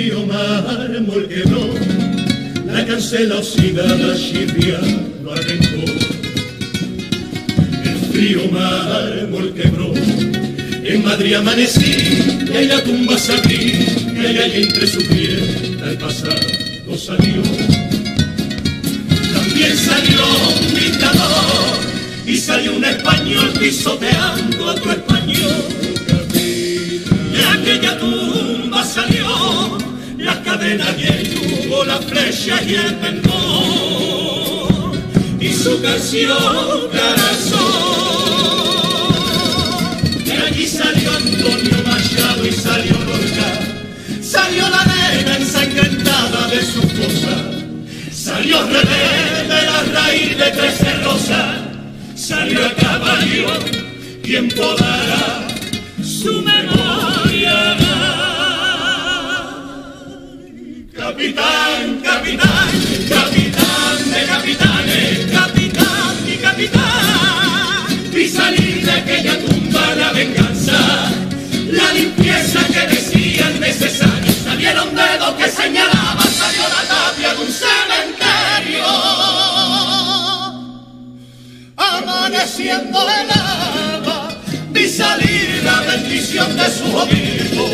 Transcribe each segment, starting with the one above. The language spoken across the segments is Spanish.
El frío mármol quebró, la cancela oxidada chifia lo arrancó. El frío mármol quebró, en Madrid amanecí, y ahí la tumba se abrí, y ahí, ahí entre su piel, al pasar no salió. También salió un dictador, y salió un español pisoteando a otro español. El yugo, la flecha y el pendón, y su canción corazón. De allí salió Antonio Machado y salió Lorca, salió la nena ensangrentada de su cosa, salió rebelde la raíz de trece rosas, salió a caballo quien podrá su Vi salir la bendición de su obispo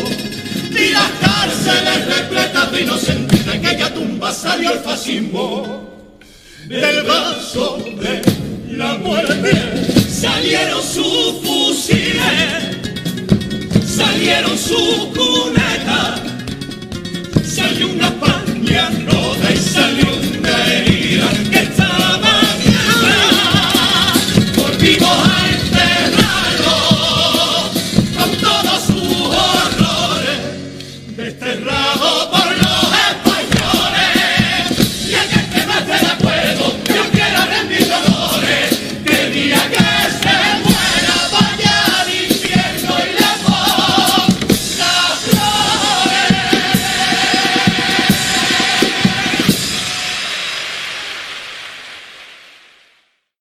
y las cárceles repletas de inocentes. De aquella tumba salió el fascismo. Del vaso de la muerte salieron sus fusiles. Salieron sus